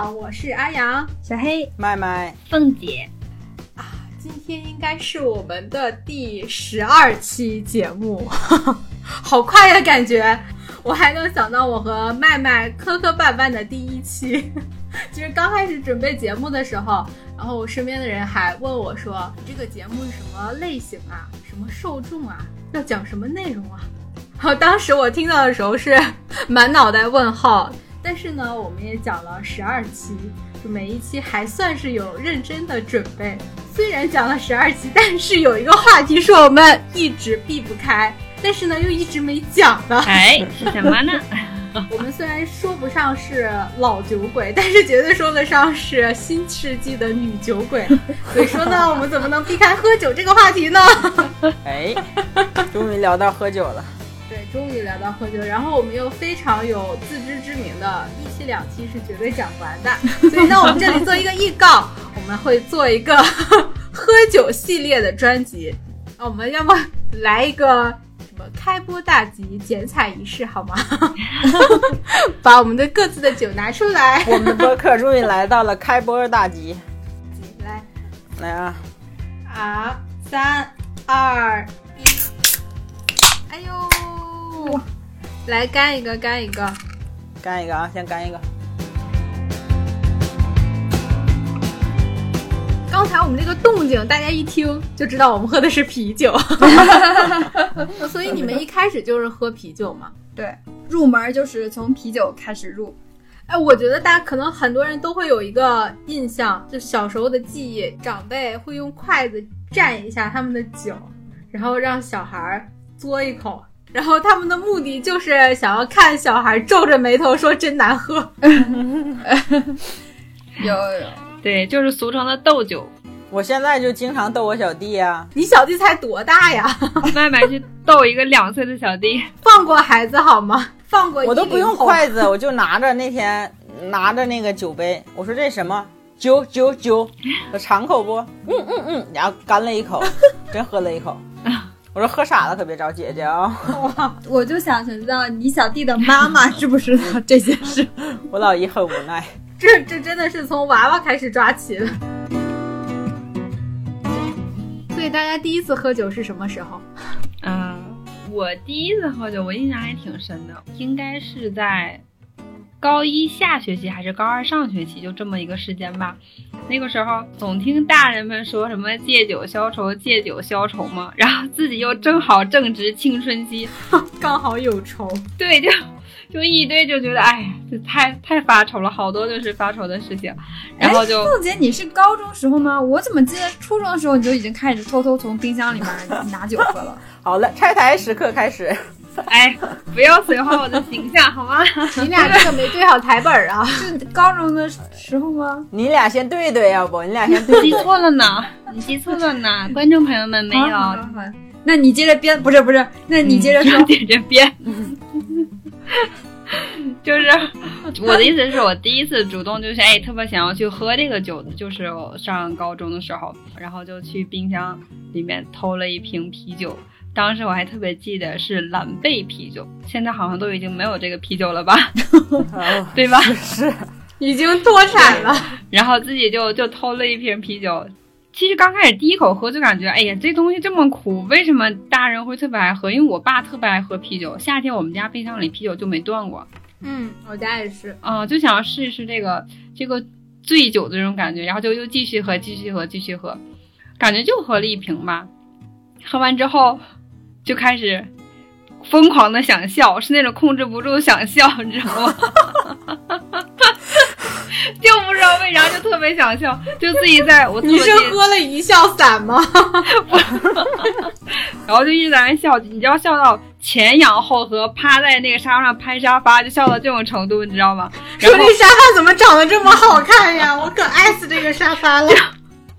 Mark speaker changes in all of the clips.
Speaker 1: 好，我是阿阳，
Speaker 2: 小黑，
Speaker 3: 麦麦，
Speaker 2: 凤姐。
Speaker 1: 啊，今天应该是我们的第十二期节目，好快呀，感觉。我还能想到我和麦麦磕磕绊绊的第一期。其实刚开始准备节目的时候，然后我身边的人还问我说：“这个节目是什么类型啊？什么受众啊？要讲什么内容啊？”然后当时我听到的时候是满脑袋问号。但是呢，我们也讲了十二期，就每一期还算是有认真的准备。虽然讲了十二期，但是有一个话题是我们一直避不开，但是呢又一直没讲的。
Speaker 2: 哎，是什么呢？
Speaker 1: 我们虽然说不上是老酒鬼，但是绝对说得上是新世纪的女酒鬼。所以说呢，我们怎么能避开喝酒这个话题呢？
Speaker 3: 哎，终于聊到喝酒了。
Speaker 1: 对，终于聊到喝酒，然后我们又非常有自知之明的，一期两期是绝对讲不完的，所以呢，我们这里做一个预告，我们会做一个 喝酒系列的专辑，我们要么来一个什么开播大吉剪彩仪式，好吗？把我们的各自的酒拿出来，
Speaker 3: 我们的播客终于来到了开播大吉，
Speaker 1: 来，
Speaker 3: 来啊，
Speaker 1: 啊，三二一，哎呦！来干一个，干一个，
Speaker 3: 干一个啊！先干一个。
Speaker 1: 刚才我们这个动静，大家一听就知道我们喝的是啤酒。所以你们一开始就是喝啤酒吗？
Speaker 2: 对，入门就是从啤酒开始入。
Speaker 1: 哎，我觉得大家可能很多人都会有一个印象，就小时候的记忆，长辈会用筷子蘸一下他们的酒，然后让小孩嘬一口。然后他们的目的就是想要看小孩皱着眉头说真难喝。
Speaker 2: 有有，对，就是俗称的斗酒。
Speaker 3: 我现在就经常逗我小弟呀。
Speaker 1: 你小弟才多大呀？
Speaker 2: 麦麦去逗一个两岁的小弟，
Speaker 1: 放过孩子好吗？放过
Speaker 3: 我都不用筷子，我就拿着那天拿着那个酒杯，我说这什么酒酒酒，我尝口不？嗯嗯嗯，然后干了一口，真喝了一口。我说喝傻了可别找姐姐啊！
Speaker 2: 我就想知道你小弟的妈妈知不知道这件事。
Speaker 3: 我老姨很无奈，
Speaker 1: 这这真的是从娃娃开始抓起的。所以大家第一次喝酒是什么时候？
Speaker 2: 嗯，我第一次喝酒，我印象还挺深的，应该是在。高一下学期还是高二上学期，就这么一个时间吧。那个时候总听大人们说什么借酒消愁，借酒消愁嘛，然后自己又正好正值青春期，
Speaker 1: 刚好有愁。
Speaker 2: 对，就就一堆就觉得，哎呀，这太太发愁了，好多就是发愁的事情。然后就
Speaker 4: 凤姐，你是高中时候吗？我怎么记得初中的时候你就已经开始偷偷从冰箱里面拿酒喝了？
Speaker 3: 好了，拆台时刻开始。
Speaker 2: 哎，不要损坏我的形象好吗？
Speaker 1: 你俩这个没对好台本啊！
Speaker 4: 是高中的时候吗？
Speaker 3: 你俩先对对，要不你俩先对。
Speaker 2: 记错了呢，你记错了呢，观众朋友们没有。
Speaker 4: 那你接着编，不是不是，那你接着说，
Speaker 2: 接着编。就是我的意思是我第一次主动就是哎，特别想要去喝这个酒，就是我上高中的时候，然后就去冰箱里面偷了一瓶啤酒。当时我还特别记得是蓝贝啤酒，现在好像都已经没有这个啤酒了吧？对吧？
Speaker 3: 是，
Speaker 1: 已经脱产了。
Speaker 2: 然后自己就就偷了一瓶啤酒。其实刚开始第一口喝就感觉，哎呀，这东西这么苦，为什么大人会特别爱喝？因为我爸特别爱喝啤酒，夏天我们家冰箱里啤酒就没断过。
Speaker 1: 嗯，我家也是。
Speaker 2: 啊，就想要试一试这个这个醉酒的这种感觉，然后就又继续喝，继续喝，继续喝，感觉就喝了一瓶吧。喝完之后。就开始疯狂的想笑，是那种控制不住想笑，你知道吗？就不知道为啥就特别想笑，就自己在我。
Speaker 1: 你是喝了一笑散吗？
Speaker 2: 然后就一直在那笑，你知道笑到前仰后合，趴在那个沙发上拍沙发，就笑到这种程度，你知道吗？
Speaker 1: 说这沙发怎么长得这么好看呀？我可爱死这个沙发了。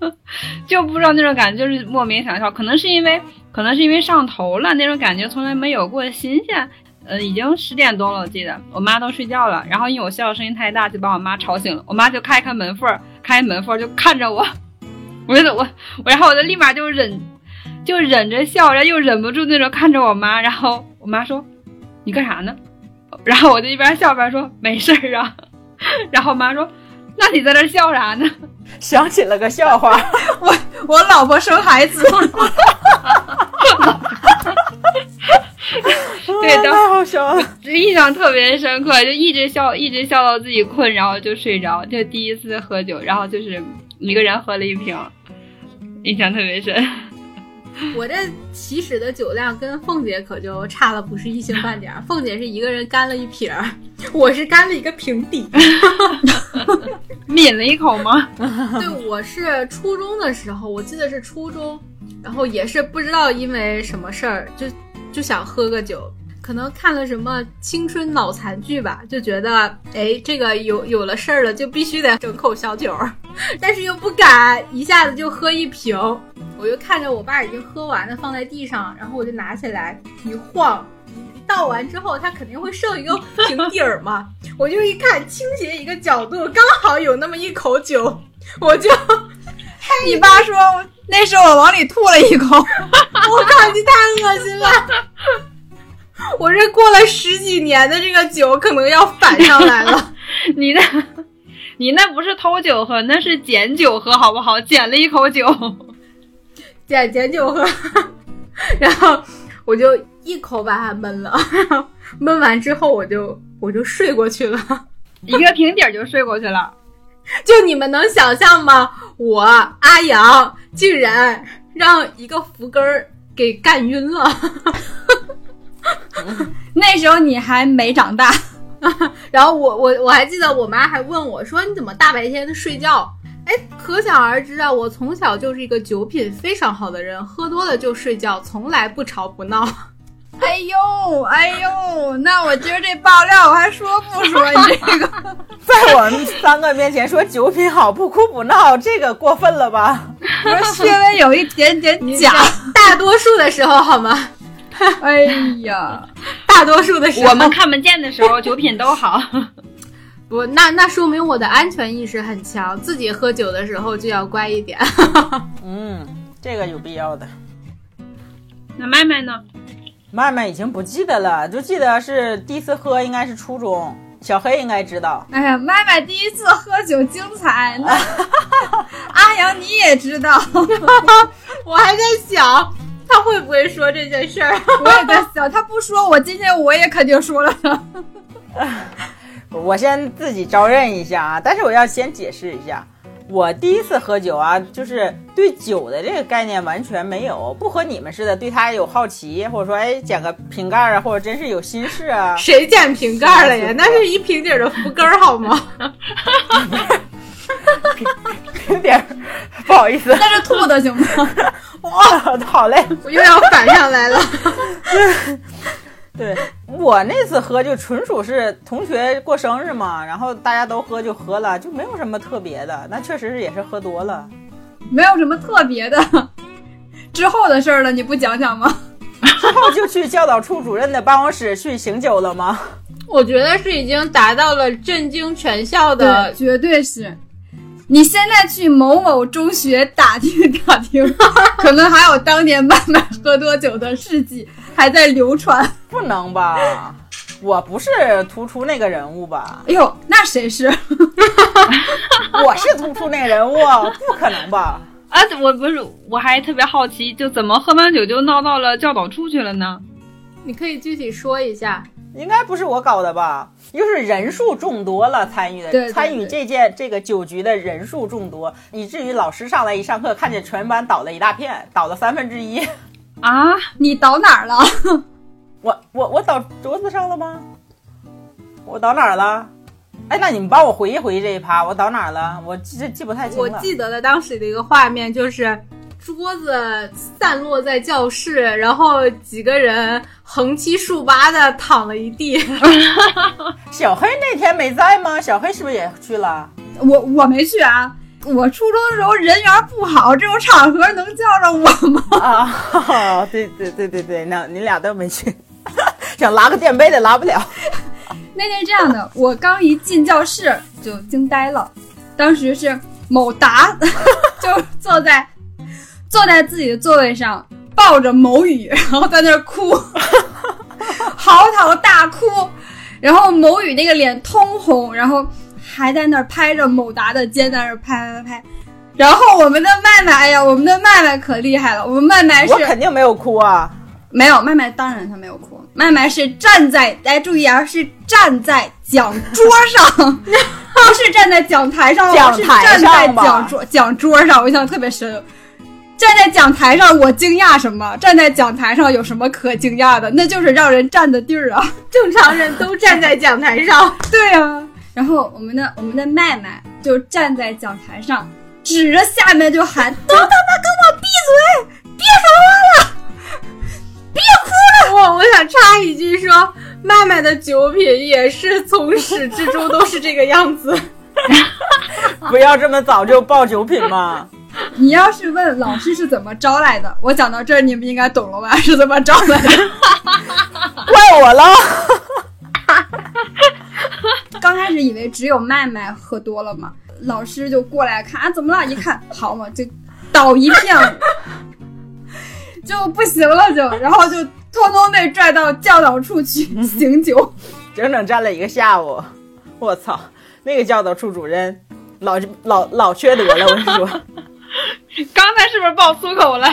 Speaker 2: 就不知道那种感觉，就是莫名想笑，可能是因为。可能是因为上头了，那种感觉从来没有过新鲜。呃，已经十点多了，我记得我妈都睡觉了，然后因为我笑的声音太大，就把我妈吵醒了。我妈就开开门缝，开门缝就看着我，我就我我，然后我就立马就忍，就忍着笑，然后又忍不住那种看着我妈。然后我妈说：“你干啥呢？”然后我就一边笑一边说：“没事儿啊。”然后我妈说：“那你在这笑啥呢？
Speaker 3: 想起了个笑话，
Speaker 4: 我老婆生孩子，
Speaker 2: 对的
Speaker 3: 太好笑了。
Speaker 2: 就印象特别深刻，就一直笑，一直笑到自己困，然后就睡着。就第一次喝酒，然后就是一个人喝了一瓶，印象特别深。
Speaker 1: 我这起始的酒量跟凤姐可就差了不是一星半点儿。凤姐是一个人干了一瓶儿，我是干了一个平底。
Speaker 2: 抿了一口吗？
Speaker 1: 对，我是初中的时候，我记得是初中，然后也是不知道因为什么事儿，就就想喝个酒，可能看了什么青春脑残剧吧，就觉得哎，这个有有了事儿了，就必须得整口小酒，但是又不敢一下子就喝一瓶，我就看着我爸已经喝完了放在地上，然后我就拿起来一晃。倒完之后，它肯定会剩一个瓶底儿嘛，我就一看，倾斜一个角度，刚好有那么一口酒，我就
Speaker 4: 你爸说那时候我往里吐了一口，
Speaker 1: 我靠，你太恶心了！我这过了十几年的这个酒，可能要反上来了。
Speaker 2: 你那，你那不是偷酒喝，那是捡酒喝，好不好？捡了一口酒，
Speaker 1: 捡捡酒喝，然后我就一口把它闷了，闷完之后我就我就睡过去了。
Speaker 2: 一个平底儿就睡过去了。
Speaker 1: 就你们能想象吗？我阿阳竟然让一个福根儿给干晕了。
Speaker 4: 那时候你还没长大，
Speaker 1: 然后我我我还记得我妈还问我说你怎么大白天的睡觉？哎，可想而知啊，我从小就是一个酒品非常好的人，喝多了就睡觉，从来不吵不闹。
Speaker 4: 哎呦哎呦，那我今儿这爆料我还说不说 你这个？
Speaker 3: 在我们三个面前说酒品好，不哭不闹，这个过分了吧？
Speaker 4: 我稍微有一点点假，
Speaker 1: 大多数的时候好吗？
Speaker 4: 哎呀，
Speaker 1: 大多数的时候
Speaker 2: 我们看不见的时候，酒品都好。
Speaker 1: 不，那那说明我的安全意识很强，自己喝酒的时候就要乖一点。
Speaker 3: 嗯，这个有必要的。
Speaker 2: 那麦麦呢？
Speaker 3: 麦麦已经不记得了，就记得是第一次喝应该是初中，小黑应该知道。
Speaker 4: 哎呀，麦麦第一次喝酒精彩，那 阿阳你也知道，
Speaker 1: 我还在想他会不会说这件事儿。
Speaker 4: 我也在想，他不说，我今天我也肯定说了的。
Speaker 3: 我先自己招认一下啊，但是我要先解释一下，我第一次喝酒啊，就是对酒的这个概念完全没有，不和你们似的对它有好奇，或者说哎捡个瓶盖啊，或者真是有心事啊。
Speaker 1: 谁捡瓶盖了呀？那是一瓶底儿的福根儿好吗？
Speaker 3: 瓶底儿，不好意思，
Speaker 4: 那是吐的行吗？
Speaker 3: 哇，好嘞。
Speaker 1: 我又要反上来了。
Speaker 3: 对我那次喝就纯属是同学过生日嘛，然后大家都喝就喝了，就没有什么特别的。那确实是也是喝多了，
Speaker 4: 没有什么特别的。之后的事儿了，你不讲讲吗？
Speaker 3: 之后就去教导处主任的办公室去醒酒了吗？
Speaker 1: 我觉得是已经达到了震惊全校的
Speaker 4: 对，绝对是。你现在去某某中学打听打听，可能还有当年慢慢喝多酒的事迹 还在流传。
Speaker 3: 不能吧？我不是突出那个人物吧？
Speaker 4: 哎呦，那谁是？
Speaker 3: 我是突出那个人物，不可能吧？
Speaker 2: 啊，我不是，我还特别好奇，就怎么喝完酒就闹到了教导处去了呢？
Speaker 1: 你可以具体说一下。
Speaker 3: 应该不是我搞的吧？就是人数众多了，参与的
Speaker 4: 对对对
Speaker 3: 参与这件这个酒局的人数众多，以至于老师上来一上课，看见全班倒了一大片，倒了三分之一。
Speaker 2: 啊，
Speaker 4: 你倒哪儿了？
Speaker 3: 我我我倒桌子上了吗？我倒哪儿了？哎，那你们帮我回忆回忆这一趴，我倒哪儿了？我记记不太清了。
Speaker 1: 我记得的当时的一个画面就是桌子散落在教室，然后几个人横七竖八的躺了一地。
Speaker 3: 小黑那天没在吗？小黑是不是也去了？
Speaker 4: 我我没去啊。我初中的时候人缘不好，这种场合能叫上我吗？
Speaker 3: 啊，对对对对对，那你俩都没去，想拉个垫背的拉不了。
Speaker 4: 那天是这样的，我刚一进教室就惊呆了，当时是某达就坐在坐在自己的座位上，抱着某雨，然后在那儿哭，嚎啕大哭，然后某雨那个脸通红，然后还在那儿拍着某达的肩，在那儿拍拍拍。然后我们的麦麦，哎呀，我们的麦麦可厉害了，我们麦麦是
Speaker 3: 我肯定没有哭啊！
Speaker 4: 没有麦麦，当然他没有哭。麦麦是站在，来注意啊，是站在讲桌上，不是站在讲台上，是
Speaker 3: 讲台
Speaker 4: 站在
Speaker 3: 上吧
Speaker 4: 讲桌讲桌上。我印象特别深。站在讲台上，我惊讶什么？站在讲台上有什么可惊讶的？那就是让人站的地儿啊！
Speaker 1: 正常人都站在讲台上，
Speaker 4: 对啊。然后我们的我们的麦麦就站在讲台上，指着下面就喊：“ 都他妈给我闭嘴，别说话了，别哭了。”
Speaker 1: 我我想插一句说，麦麦的酒品也是从始至终都是这个样子。
Speaker 3: 不要这么早就报酒品嘛！
Speaker 4: 你要是问老师是怎么招来的，我讲到这儿你们应该懂了吧？是怎么招来的？
Speaker 3: 怪我了。
Speaker 4: 刚开始以为只有麦麦喝多了嘛，老师就过来看啊，怎么了？一看，好嘛，就倒一片，就不行了就，然后就通通被拽到教导处去醒酒。
Speaker 3: 整整站了一个下午，我操！那个教导处主任老老老缺德了，我跟你说，
Speaker 2: 刚才是不是爆粗口了？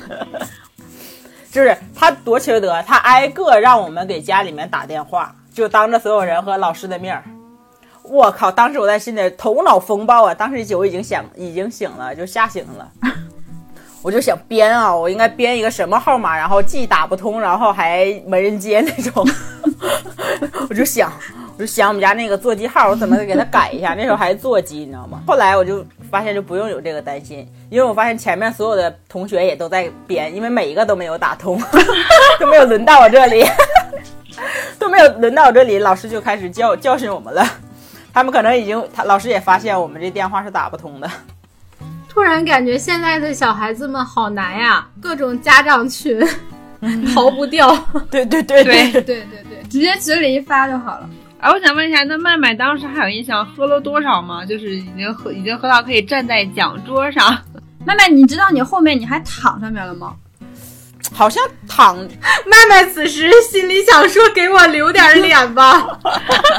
Speaker 3: 就是他多缺德，他挨个让我们给家里面打电话，就当着所有人和老师的面儿。我靠！当时我在心里头脑风暴啊，当时酒已经醒，已经醒了，就吓醒了。我就想编啊，我应该编一个什么号码，然后既打不通，然后还没人接那种。我就想，我就想我们家那个座机号，我怎么给它改一下？那时候还是座机，你知道吗？后来我就发现就不用有这个担心，因为我发现前面所有的同学也都在编，因为每一个都没有打通，都没有轮到我这里，都没有轮到我这里，老师就开始教教训我们了。他们可能已经，他老师也发现我们这电话是打不通的。
Speaker 1: 突然感觉现在的小孩子们好难呀，各种家长群 逃不掉。
Speaker 3: 对对对
Speaker 2: 对
Speaker 4: 对对对，直接群里一发就好了。
Speaker 2: 哎，我想问一下，那麦麦当时还有印象喝了多少吗？就是已经喝，已经喝到可以站在讲桌上。
Speaker 4: 麦麦，你知道你后面你还躺上面了吗？
Speaker 3: 好像躺
Speaker 1: 麦麦此时心里想说：“给我留点脸吧。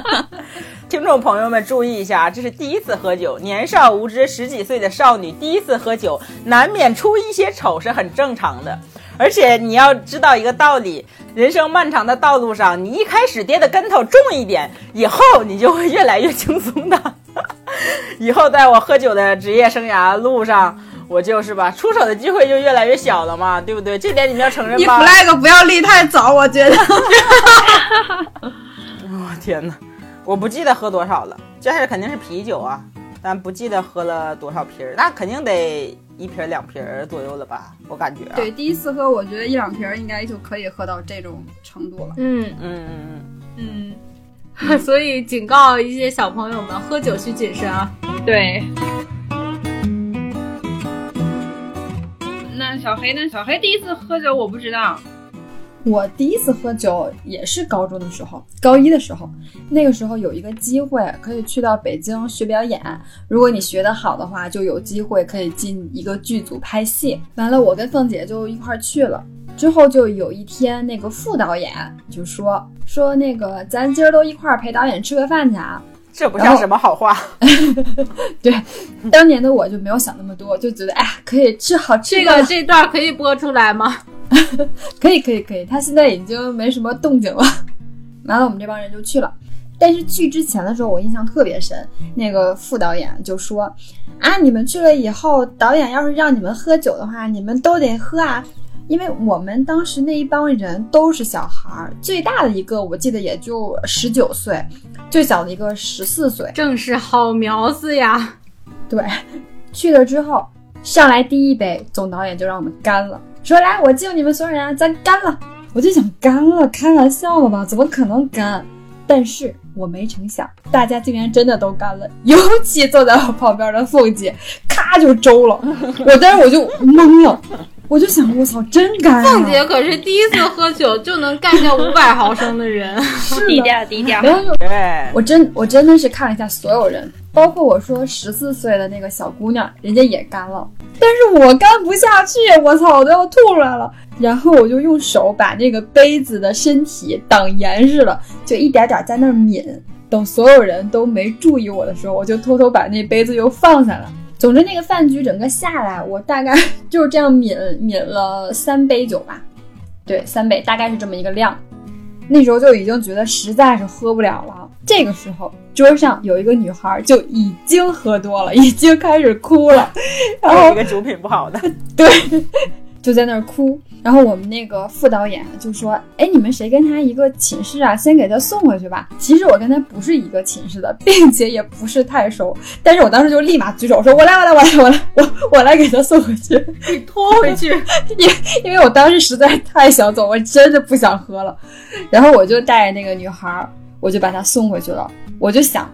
Speaker 3: 听众朋友们注意一下，这是第一次喝酒，年少无知，十几岁的少女第一次喝酒，难免出一些丑是很正常的。而且你要知道一个道理，人生漫长的道路上，你一开始跌的跟头重一点，以后你就会越来越轻松的。以后在我喝酒的职业生涯路上，我就是吧，出手的机会就越来越小了嘛，对不对？这点你们要承认
Speaker 4: 你
Speaker 3: 吧
Speaker 4: ？flag 不要立太早，我觉得。
Speaker 3: 我 天哪，我不记得喝多少了，这还是肯定是啤酒啊，但不记得喝了多少瓶儿，那肯定得一瓶儿两瓶儿左右了吧？我感觉、啊。
Speaker 4: 对，，第一次喝，我觉得一两瓶儿应该就可以喝到这种程度了”。
Speaker 1: 嗯，
Speaker 3: 嗯嗯
Speaker 2: 嗯，
Speaker 1: 所以警告一些小朋友们，喝酒需谨慎啊。
Speaker 2: 对。那小黑呢？小黑第一次喝酒我不知道。
Speaker 4: 我第一次喝酒也是高中的时候，高一的时候，那个时候有一个机会可以去到北京学表演，如果你学得好的话，就有机会可以进一个剧组拍戏。完了，我跟凤姐就一块去了。之后就有一天，那个副导演就说说那个咱今儿都一块陪导演吃个饭去啊。
Speaker 3: 这不像什么好话。
Speaker 4: 对，当年的我就没有想那么多，就觉得哎呀可以吃好吃的
Speaker 1: 这个这段可以播出来吗？
Speaker 4: 可以可以可以，他现在已经没什么动静了。完了，我们这帮人就去了。但是去之前的时候，我印象特别深，那个副导演就说：“啊，你们去了以后，导演要是让你们喝酒的话，你们都得喝啊，因为我们当时那一帮人都是小孩儿，最大的一个我记得也就十九岁，最小的一个十四岁。
Speaker 1: 正是好苗子呀！
Speaker 4: 对，去了之后，上来第一杯，总导演就让我们干了，说来我敬你们所有人，咱干了。我就想干了，开玩笑了吧？怎么可能干？但是我没成想，大家竟然真的都干了，尤其坐在我旁边的凤姐，咔就周了。我当时我就懵了，我就想，我操，真干、啊！
Speaker 1: 凤姐可是第一次喝酒就能干掉五百毫升的人，
Speaker 2: 低
Speaker 4: 是的，
Speaker 2: 调低调
Speaker 4: 我真我真的是看了一下所有人，包括我说十四岁的那个小姑娘，人家也干了，但是我干不下去，我操，我都要吐出来了。然后我就用手把那个杯子的身体挡严实了，就一点点在那儿抿，等所有人都没注意我的时候，我就偷偷把那杯子又放下了。总之，那个饭局整个下来，我大概 就是这样抿抿了三杯酒吧，对，三杯，大概是这么一个量。那时候就已经觉得实在是喝不了了。这个时候，桌上有一个女孩就已经喝多了，已经开始哭了，然后
Speaker 3: 有一个酒品不好的，
Speaker 4: 对，就在那儿哭。然后我们那个副导演就说：“哎，你们谁跟他一个寝室啊？先给他送回去吧。”其实我跟他不是一个寝室的，并且也不是太熟。但是我当时就立马举手说：“我来，我来，我来，我来，我我来给他送回去。”
Speaker 1: 给拖回去，
Speaker 4: 因因为我当时实在太想走，我真的不想喝了。然后我就带着那个女孩，我就把她送回去了。我就想。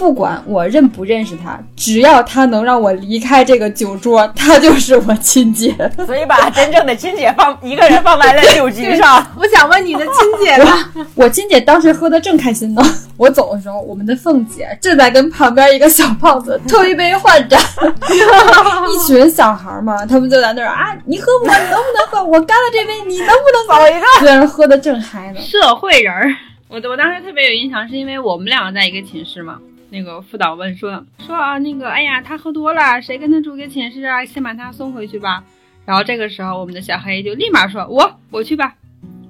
Speaker 4: 不管我认不认识他，只要他能让我离开这个酒桌，他就是我亲姐。
Speaker 3: 所以把真正的亲姐放一个人放在了酒局上。
Speaker 1: 我想问你的亲姐呢？
Speaker 4: 我亲姐当时喝的正开心呢。我走的时候，我们的凤姐正在跟旁边一个小胖子推杯换盏，一群小孩嘛，他们就在那儿啊，你喝不喝？你能不能喝？我干了这杯，你能不能
Speaker 3: 走一个？
Speaker 4: 虽然喝的正嗨呢。
Speaker 2: 社会人儿，我我当时特别有印象，是因为我们两个在一个寝室嘛。那个副导问说说啊，那个哎呀，他喝多了，谁跟他住个寝室啊？先把他送回去吧。然后这个时候，我们的小黑就立马说：“我我去吧。”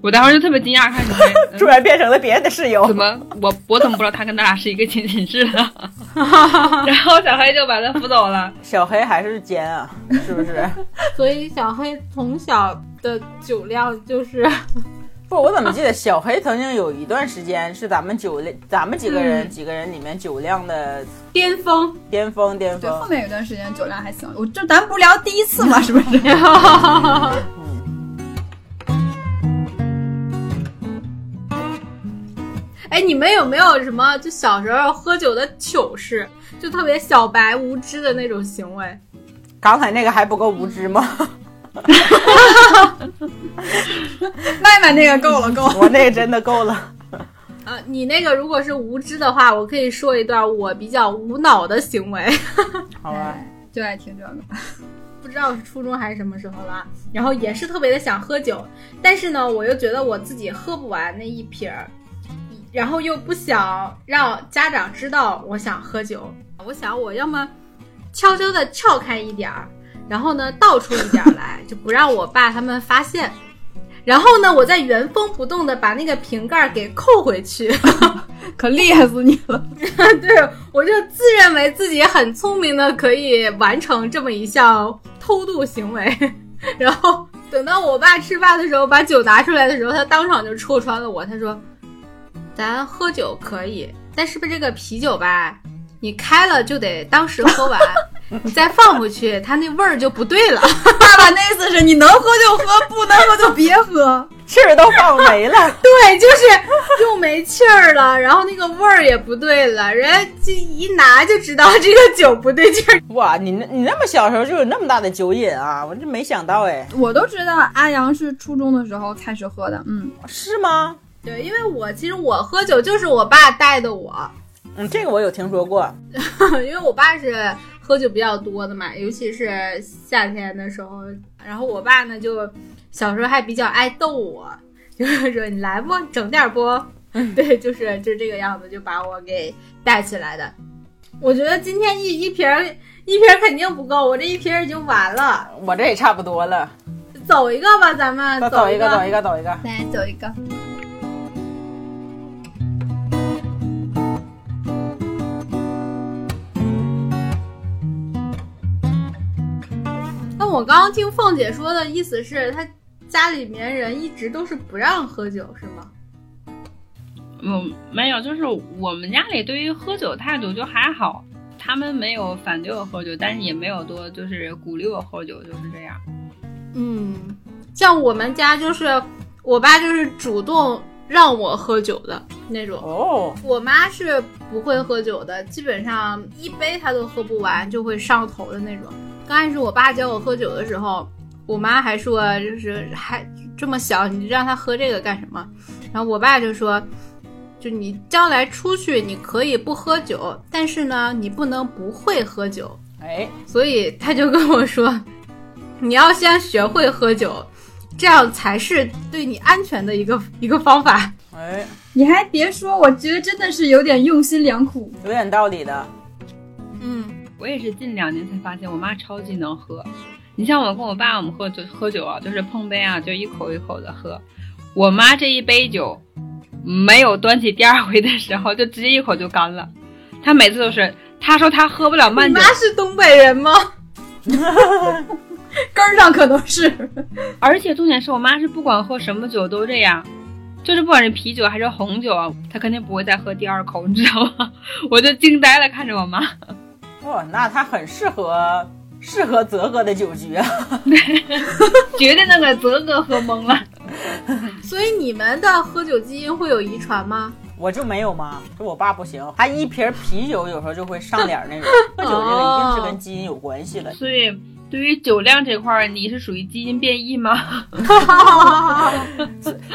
Speaker 2: 我当时就特别惊讶，看小黑
Speaker 3: 突然变成了别人的室友。
Speaker 2: 怎么我我怎么不知道他跟咱俩是一个寝寝室的？然后小黑就把他扶走了。
Speaker 3: 小黑还是奸啊，是不是？
Speaker 1: 所以小黑从小的酒量就是。
Speaker 3: 不，我怎么记得小黑曾经有一段时间是咱们酒量，咱们几个人、几个人里面酒量的
Speaker 1: 巅峰，
Speaker 3: 巅峰，巅峰。
Speaker 4: 对，后面有段时间酒量还行。我就咱不聊第一次嘛，是不是？
Speaker 1: 哎，你们有没有什么就小时候喝酒的糗事？就特别小白无知的那种行为？
Speaker 3: 刚才那个还不够无知吗？
Speaker 4: 麦麦那个够了，够了，
Speaker 3: 我那个真的够了。
Speaker 1: 呃，你那个如果是无知的话，我可以说一段我比较无脑的行为。
Speaker 3: 好吧，
Speaker 4: 就爱听这个。
Speaker 1: 不知道是初中还是什么时候了，然后也是特别的想喝酒，但是呢，我又觉得我自己喝不完那一瓶儿，然后又不想让家长知道我想喝酒，我想我要么悄悄的撬开一点儿。然后呢，倒出一点来，就不让我爸他们发现。然后呢，我再原封不动的把那个瓶盖给扣回去，
Speaker 4: 可厉害死你了！
Speaker 1: 对我就自认为自己很聪明的，可以完成这么一项偷渡行为。然后等到我爸吃饭的时候，把酒拿出来的时候，他当场就戳穿了我。他说：“咱喝酒可以，但是不是这个啤酒吧，你开了就得当时喝完。”你再放回去，它那味儿就不对了。
Speaker 4: 爸爸那意思是你能喝就喝，不能喝就别喝，
Speaker 3: 气儿都放没了。
Speaker 1: 对，就是又没气儿了，然后那个味儿也不对了，人家就一拿就知道这个酒不对劲儿。
Speaker 3: 哇，你那你那么小时候就有那么大的酒瘾啊？我这没想到哎。
Speaker 4: 我都知道阿阳是初中的时候开始喝的，嗯，
Speaker 3: 是吗？
Speaker 1: 对，因为我其实我喝酒就是我爸带的我。
Speaker 3: 嗯，这个我有听说过，
Speaker 1: 因为我爸是。喝酒比较多的嘛，尤其是夏天的时候。然后我爸呢，就小时候还比较爱逗我，就是说你来不，整点不？对，就是就这个样子，就把我给带起来的。我觉得今天一一瓶一瓶肯定不够，我这一瓶已经完了。
Speaker 3: 我这也差不多了，
Speaker 1: 走一个吧，咱们
Speaker 3: 走一个，走一个，走一个，
Speaker 4: 来走一个。
Speaker 1: 我刚刚听凤姐说的意思是，她家里面人一直都是不让喝酒，是吗？
Speaker 2: 嗯，没有，就是我们家里对于喝酒态度就还好，他们没有反对我喝酒，但是也没有多就是鼓励我喝酒，就是这样。
Speaker 1: 嗯，像我们家就是我爸就是主动让我喝酒的那种。
Speaker 3: 哦，
Speaker 1: 我妈是不会喝酒的，基本上一杯她都喝不完就会上头的那种。刚开始我爸教我喝酒的时候，我妈还说，就是还这么小，你让他喝这个干什么？然后我爸就说，就你将来出去你可以不喝酒，但是呢，你不能不会喝酒。
Speaker 3: 哎，
Speaker 1: 所以他就跟我说，你要先学会喝酒，这样才是对你安全的一个一个方法。
Speaker 3: 哎，
Speaker 4: 你还别说，我觉得真的是有点用心良苦。
Speaker 3: 有点道理的。
Speaker 1: 嗯，
Speaker 2: 我也是近两年才发现，我妈超级能喝。你像我跟我爸，我们喝酒喝酒啊，就是碰杯啊，就一口一口的喝。我妈这一杯酒，没有端起第二回的时候，就直接一口就干了。她每次都是，她说她喝不了
Speaker 1: 你
Speaker 2: 慢酒
Speaker 1: 妈，是东北人吗？
Speaker 4: 根儿上可能是，
Speaker 2: 而且重点是我妈是不管喝什么酒都这样，就是不管是啤酒还是红酒啊，她肯定不会再喝第二口，你知道吗？我就惊呆了，看着我妈。
Speaker 3: 哇，那他很适合适合泽哥的酒局啊。
Speaker 2: 绝对那个泽哥喝懵了。
Speaker 1: 所以你们的喝酒基因会有遗传吗？
Speaker 3: 我就没有吗？就我爸不行，他一瓶啤酒有时候就会上脸那种。喝酒这个一定是跟基因有关系的。
Speaker 2: 所以对于酒量这块儿，你是属于基因变异吗？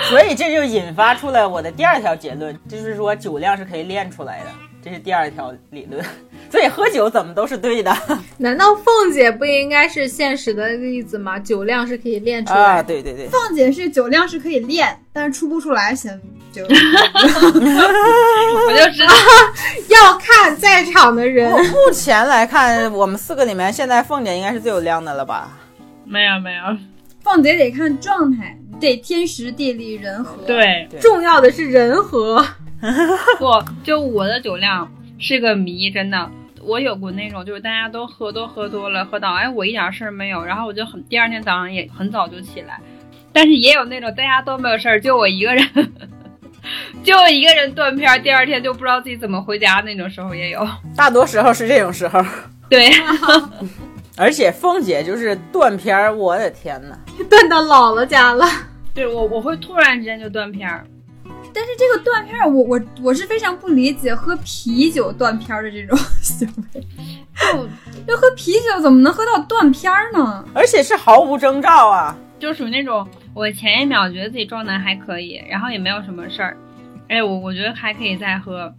Speaker 3: 所以这就引发出来我的第二条结论，就是说酒量是可以练出来的，这是第二条理论。所以喝酒怎么都是对的
Speaker 1: 难道凤姐不应该是现实的例子吗？酒量是可以练出来。
Speaker 3: 对对对，
Speaker 4: 凤姐是酒量是可以练，但是出不出来先就
Speaker 2: 我就知道，
Speaker 1: 要看在场的人。
Speaker 3: 目前来看，我们四个里面，现在凤姐应该是最有量的了吧？
Speaker 2: 没有没有，
Speaker 4: 凤姐得看状态，得天时地利人和。，
Speaker 2: 对，
Speaker 1: 重要的是人和。
Speaker 2: 不就我的酒量是个谜，真的。我有过那种，就是大家都喝都喝多了，喝到哎我一点事儿没有，然后我就很第二天早上也很早就起来。但是也有那种大家都没有事儿，就我一个人，就我一个人断片儿，第二天就不知道自己怎么回家那种时候也有。
Speaker 3: 大多时候是这种时候，
Speaker 2: 对，
Speaker 3: 而且凤姐就是断片儿，我的天呐！
Speaker 1: 断到姥姥家了。
Speaker 2: 对我我会突然之间就断片儿。
Speaker 4: 但是这个断片儿，我我我是非常不理解喝啤酒断片儿的这种 行为。
Speaker 2: 就
Speaker 4: 要喝啤酒怎么能喝到断片儿呢？
Speaker 3: 而且是毫无征兆啊！
Speaker 2: 就属于那种，我前一秒觉得自己状态还可以，然后也没有什么事儿，哎，我我觉得还可以再喝，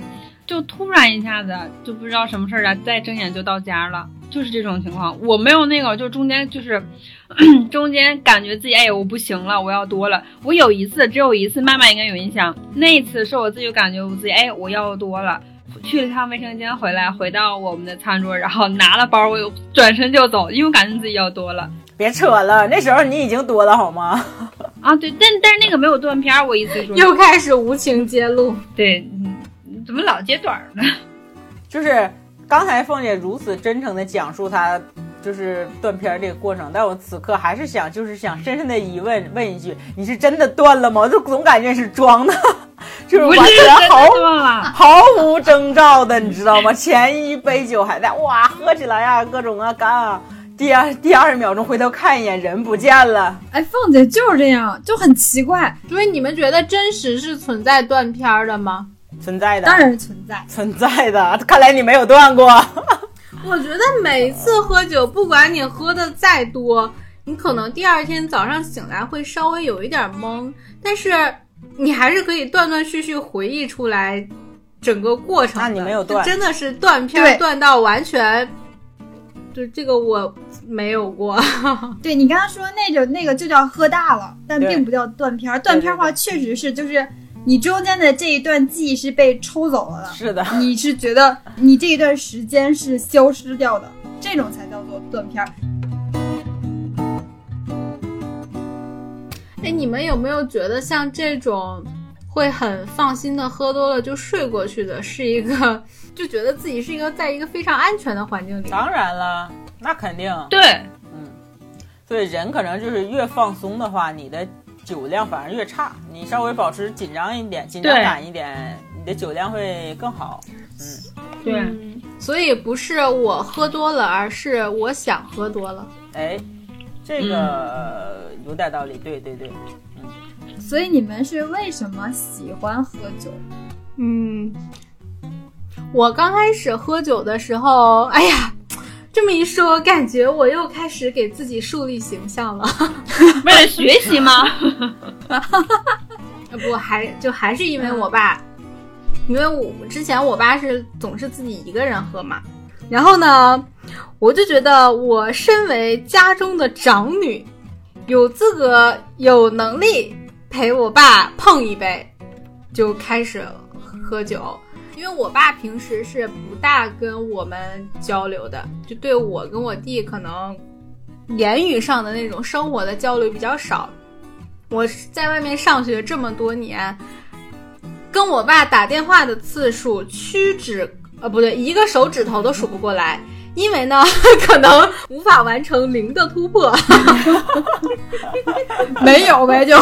Speaker 2: 就突然一下子就不知道什么事儿了，再睁眼就到家了，就是这种情况。我没有那个，就中间就是 中间感觉自己哎我不行了，我要多了。我有一次，只有一次，妈妈应该有印象，那一次是我自己感觉我自己哎我要多了。去了趟卫生间回来，回到我们的餐桌，然后拿了包，我又转身就走，因为我感觉自己要多了。
Speaker 3: 别扯了，那时候你已经多了好吗？
Speaker 2: 啊，对，但但是那个没有断片儿，我意思说，
Speaker 1: 又开始无情揭露。
Speaker 2: 对，嗯怎么老揭短儿呢？
Speaker 3: 就是刚才凤姐如此真诚的讲述她就是断片儿这个过程，但我此刻还是想，就是想深深的疑问问一句：你是真的断了吗？我就总感觉是装的，就是完全
Speaker 2: 真
Speaker 3: 毫毫无征兆的，你知道吗？前一杯酒还在，哇，喝起来呀、各种啊干啊。第二第二秒钟回头看一眼，人不见了。
Speaker 4: 哎，凤姐就是这样，就很奇怪。
Speaker 1: 所以你们觉得真实是存在断片儿的吗？
Speaker 3: 存在的，
Speaker 4: 当然是存在。
Speaker 3: 存在的。看来你没有断过。
Speaker 1: 我觉得每次喝酒，不管你喝的再多，你可能第二天早上醒来会稍微有一点懵，但是你还是可以断断续续回忆出来整个过程。
Speaker 3: 那你没有断
Speaker 1: 真的是断片儿断到完全，就这个我没有过。
Speaker 4: 对你刚刚说那种那个就叫喝大了，但并不叫断片儿。断片儿的话，确实是就是你中间的这一段记忆是被抽走了的，
Speaker 3: 是的，
Speaker 4: 你是觉得你这一段时间是消失掉的，这种才叫做断片儿。
Speaker 1: 哎，你们有没有觉得像这种会很放心的喝多了就睡过去的，是一个就觉得自己是一个在一个非常安全的环境里？
Speaker 3: 当然了，那肯定。
Speaker 2: 对，嗯
Speaker 3: 所以人可能就是越放松的话，你的酒量反而越差。你稍微保持紧张一点、紧张感一点，你的酒量会更好。
Speaker 2: 嗯对，
Speaker 1: 嗯，所以不是我喝多了，而是我想喝多了。
Speaker 3: 哎，这个有点道理。对对对，嗯
Speaker 4: 所以你们是为什么喜欢喝酒？
Speaker 1: 嗯，我刚开始喝酒的时候，哎呀，这么一说，感觉我又开始给自己树立形象了。
Speaker 2: 为了学习吗？
Speaker 1: 呃不，还就还是因为我爸，因为我之前我爸是总是自己一个人喝嘛，然后呢，我就觉得我身为家中的长女，有资格有能力陪我爸碰一杯，就开始喝酒。因为我爸平时是不大跟我们交流的，就对我跟我弟可能言语上的那种生活的交流比较少。我在外面上学这么多年，跟我爸打电话的次数屈指呃不对，一个手指头都数不过来。因为呢，可能无法完成零的突破，
Speaker 4: 没有呗就。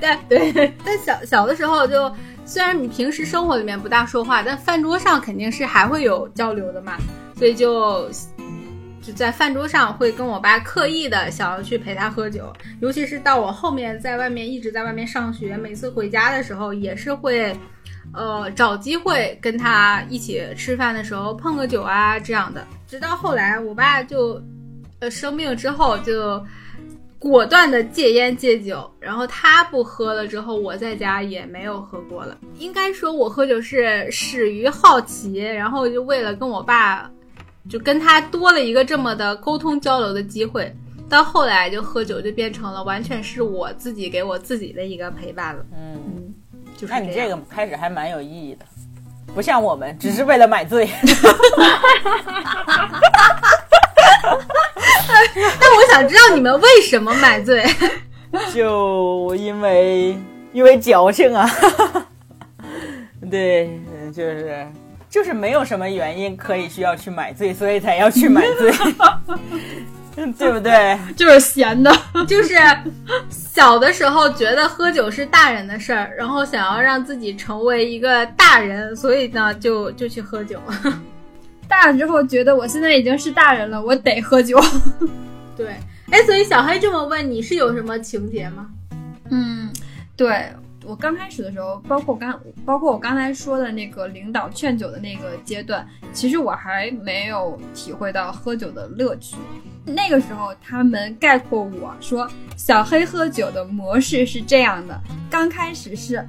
Speaker 1: 但对，但小小的时候就，虽然你平时生活里面不大说话，但饭桌上肯定是还会有交流的嘛，所以就就在饭桌上会跟我爸刻意的想要去陪他喝酒，尤其是到我后面在外面一直在外面上学，每次回家的时候也是会。呃，找机会跟他一起吃饭的时候碰个酒啊，这样的。直到后来我爸就，呃，生病之后就果断的戒烟戒酒，然后他不喝了之后，我在家也没有喝过了。应该说，我喝酒是始于好奇，然后就为了跟我爸，就跟他多了一个这么的沟通交流的机会。到后来就喝酒就变成了完全是我自己给我自己的一个陪伴了。嗯。
Speaker 3: 那你这个开始还蛮有意义的，不像我们只是为了买醉。
Speaker 1: 但我想知道你们为什么买醉？
Speaker 3: 就因为因为矫情啊！对，就是就是没有什么原因可以需要去买醉，所以才要去买醉。对不对？
Speaker 4: 就是闲的，
Speaker 1: 就是小的时候觉得喝酒是大人的事儿，然后想要让自己成为一个大人，所以呢，就就去喝酒。
Speaker 4: 大了之后觉得我现在已经是大人了，我得喝酒。
Speaker 1: 对，哎，所以小黑这么问你是有什么情节吗？
Speaker 4: 嗯，对我刚开始的时候，包括刚包括我刚才说的那个领导劝酒的那个阶段，其实我还没有体会到喝酒的乐趣。那个时候，他们概括我说，小黑喝酒的模式是这样的：刚开始是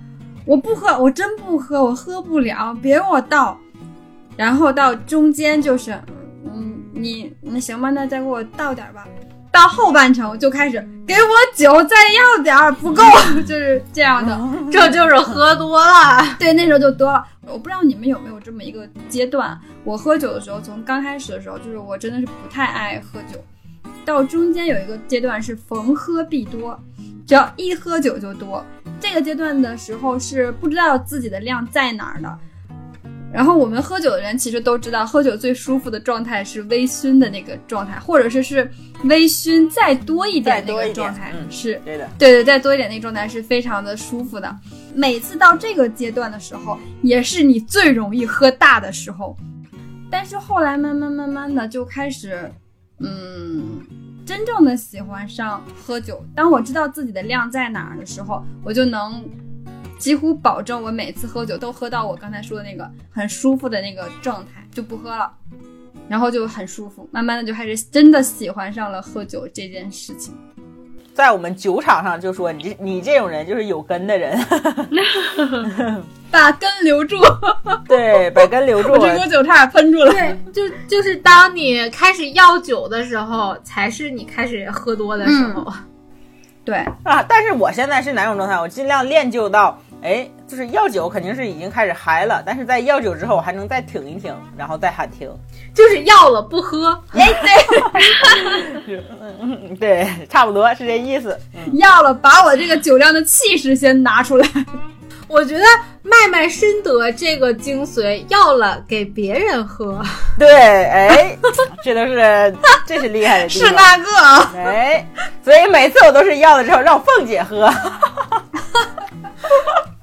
Speaker 4: 我不喝，我真不喝，我喝不了，别给我倒。然后到中间就是，嗯，你那行吧，那再给我倒点吧。到后半程就开始给我酒，再要点儿，不够，就是这样的。
Speaker 1: 这就是喝多了。
Speaker 4: 对，那时候就多了。我不知道你们有没有这么一个阶段，我喝酒的时候，从刚开始的时候，就是我真的是不太爱喝酒，到中间有一个阶段是逢喝必多，只要一喝酒就多。这个阶段的时候是不知道自己的量在哪儿的。然后我们喝酒的人其实都知道，喝酒最舒服的状态是微醺的那个状态，或者是是微醺再多一点那个状态，是
Speaker 3: 对的，
Speaker 4: 对对，再多一点那个状态是非常的舒服的。每次到这个阶段的时候，也是你最容易喝大的时候。但是后来慢慢慢慢的就开始，嗯，真正的喜欢上喝酒。当我知道自己的量在哪儿的时候，我就能。几乎保证我每次喝酒都喝到我刚才说的那个很舒服的那个状态，就不喝了，然后就很舒服，慢慢的就开始真的喜欢上了喝酒这件事情。
Speaker 3: 在我们酒场上就说你这你这种人就是有根的人，
Speaker 4: 把根留住，
Speaker 3: 对，把根留住，
Speaker 4: 我这口酒差点喷出来。
Speaker 1: 对，就就是当你开始要酒的时候，才是你开始喝多的时候。
Speaker 4: 对
Speaker 3: 啊，但是我现在是哪种状态？我尽量练就到。哎，就是药酒肯定是已经开始嗨了，但是在药酒之后还能再挺一挺，然后再喊停，
Speaker 1: 就是要了不喝。
Speaker 4: 哎，对，
Speaker 3: 对，差不多是这意思。
Speaker 4: 要了，把我这个酒量的气势先拿出来。
Speaker 1: 我觉得麦麦深得这个精髓，要了给别人喝。
Speaker 3: 对，哎，这都是 这是厉害的地
Speaker 4: 方。是那个，
Speaker 3: 哎，所以每次我都是要了之后让凤姐喝。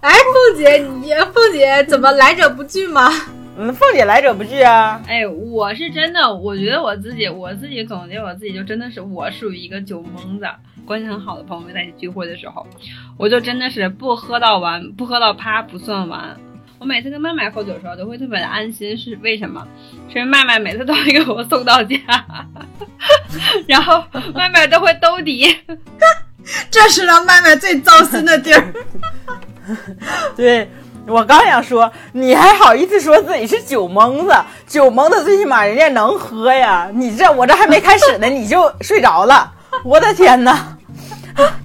Speaker 1: 哎，凤姐，你凤姐怎么来者不拒吗？
Speaker 3: 嗯，凤姐来者不拒啊。
Speaker 2: 哎，我是真的，我觉得我自己，我自己总结我自己，就真的是我属于一个酒蒙子。关系很好的朋友们在一起聚会的时候，我就真的是不喝到完，不喝到趴不算完。我每次跟麦麦喝酒的时候，都会特别的安心，是为什么？是因为麦麦每次都会给我送到家，然后麦麦都会兜底。
Speaker 4: 这是让麦麦最糟心的地儿。
Speaker 3: 对我刚想说，你还好意思说自己是酒蒙子？酒蒙子最起码人家能喝呀，你这我这还没开始呢，你就睡着了。我的天哪！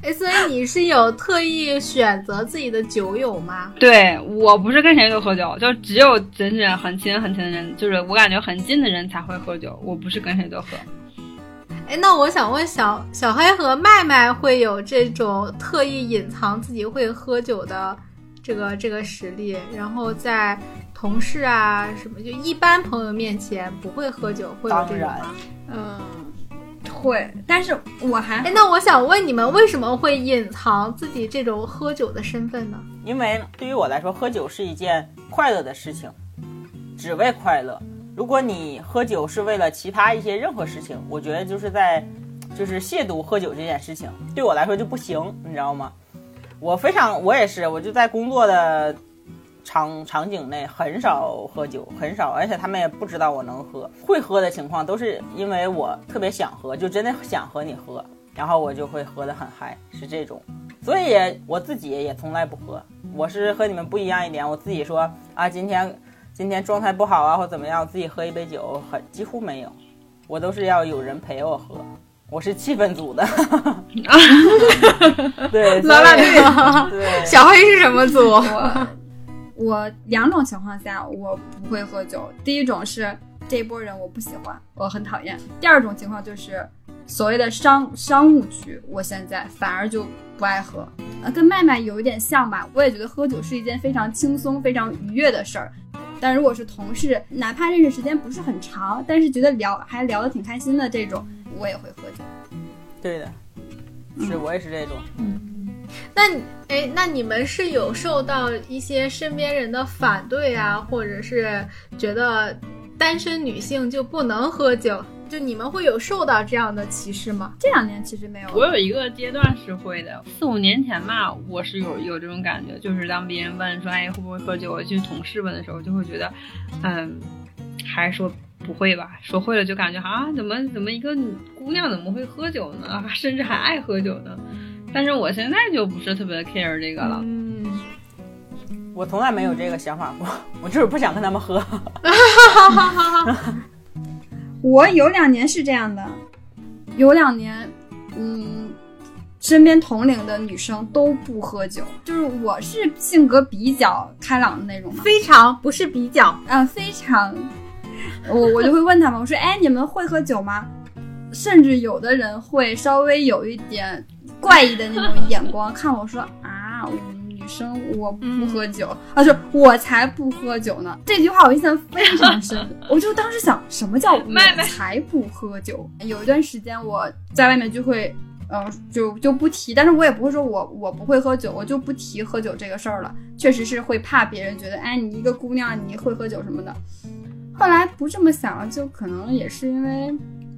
Speaker 1: 哎，所以你是有特意选择自己的酒友吗？
Speaker 2: 对我不是跟谁都喝酒，就只有真正很亲很亲的人，就是我感觉很近的人才会喝酒。我不是跟谁都喝。
Speaker 1: 哎，那我想问小小黑和麦麦会有这种特意隐藏自己会喝酒的这个这个实力，然后在同事啊什么就一般朋友面前不会喝酒，会有这种吗？
Speaker 4: 嗯，会，但是我还
Speaker 1: 哎，那我想问你们，为什么会隐藏自己这种喝酒的身份呢？
Speaker 3: 因为对于我来说，喝酒是一件快乐的事情，只为快乐。如果你喝酒是为了其他一些任何事情，我觉得就是在，就是亵渎喝酒这件事情，对我来说就不行，你知道吗？我非常，我也是，我就在工作的场场景内很少喝酒，很少，而且他们也不知道我能喝，会喝的情况都是因为我特别想喝，就真的想和你喝，然后我就会喝得很嗨，是这种。所以我自己也从来不喝，我是和你们不一样一点，我自己说啊，今天。今天状态不好啊，或怎么样，自己喝一杯酒很几乎没有，我都是要有人陪我喝，我是气氛组的。对，
Speaker 1: 啦啦队。
Speaker 3: 对，
Speaker 1: 小黑是什么组？
Speaker 4: 我我两种情况下我不会喝酒，第一种是这一波人我不喜欢，我很讨厌；第二种情况就是所谓的商商务局，我现在反而就不爱喝。呃，跟麦麦有一点像吧，我也觉得喝酒是一件非常轻松、非常愉悦的事儿。但如果是同事，哪怕认识时间不是很长，但是觉得聊还聊得挺开心的这种，我也会喝酒。
Speaker 3: 对的，是我也是这种。
Speaker 1: 嗯，那哎，那你们是有受到一些身边人的反对啊，或者是觉得单身女性就不能喝酒？就你们会有受到这样的歧视吗？
Speaker 4: 这两年其实没有。
Speaker 2: 我有一个阶段是会的，四五年前吧，我是有有这种感觉，就是当别人问说哎会不会喝酒，就是同事问的时候，就会觉得，嗯，还是说不会吧？说会了就感觉啊，怎么怎么一个姑娘怎么会喝酒呢？甚至还爱喝酒呢？但是我现在就不是特别 care 这个了。
Speaker 1: 嗯，
Speaker 3: 我从来没有这个想法过，我就是不想跟他们喝。
Speaker 4: 我有两年是这样的，有两年，嗯，身边同龄的女生都不喝酒，就是我是性格比较开朗的那种嘛，
Speaker 1: 非常不是比较
Speaker 4: 啊，非常，我我就会问他们，我说，哎，你们会喝酒吗？甚至有的人会稍微有一点怪异的那种眼光看我说，啊。生我不喝酒，啊，就我才不喝酒呢。这句话我印象非常深，我就当时想，什么叫 我才不喝酒？有一段时间我在外面聚会，嗯，就就不提，但是我也不会说我我不会喝酒，我就不提喝酒这个事儿了。确实是会怕别人觉得，哎，你一个姑娘你会喝酒什么的。后来不这么想了，就可能也是因为，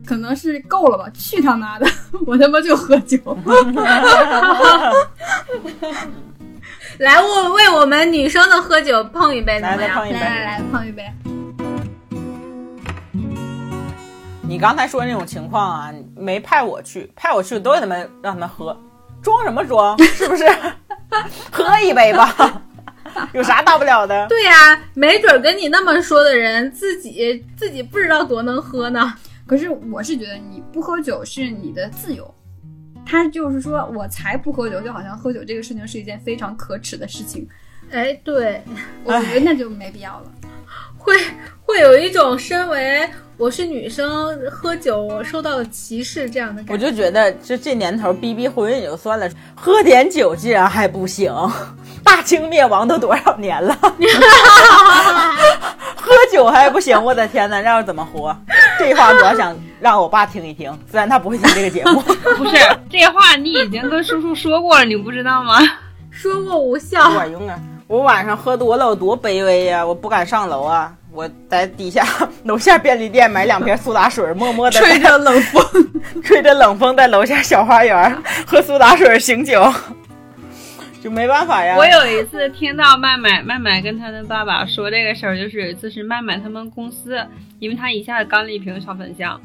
Speaker 4: 可能是够了吧。去他妈的，我他妈就喝酒。
Speaker 1: 来，我为我们女生的喝酒碰一杯，怎么样？
Speaker 3: 来
Speaker 4: 来来，碰一杯。
Speaker 3: 你刚才说那种情况啊，没派我去，派我去都给他们让他们喝，装什么装？是不是？喝一杯吧，有啥大不了的？
Speaker 1: 对呀，没准跟你那么说的人，自己自己不知道多能喝呢。
Speaker 4: 可是我是觉得，你不喝酒是你的自由。他就是说，我才不喝酒，就好像喝酒这个事情是一件非常可耻的事情。
Speaker 1: 哎，对，
Speaker 4: 我觉得那就没必要了。
Speaker 1: 会会有一种身为我是女生喝酒受到了歧视这样的感觉。
Speaker 3: 我就觉得，这这年头逼逼婚也就算了，喝点酒竟然还不行。大清灭亡都多少年了，喝酒还不行？我的天哪，让我怎么活？这话我要想让我爸听一听，虽然他不会听这个节目。
Speaker 2: 不是这话，你已经跟叔叔说过了，你不知道吗？
Speaker 1: 说过无效，
Speaker 3: 不管用啊！我晚上喝多了，我多卑微呀！我不敢上楼啊！我在底下楼下便利店买两瓶苏打水，默默的
Speaker 1: 吹着冷风，
Speaker 3: 吹着冷风在楼下小花园喝苏打水醒酒。就没办法呀。
Speaker 2: 我有一次听到麦麦麦麦跟他的爸爸说这个事儿，就是有一次是麦麦他们公司，因为他一下子干了一瓶小粉香，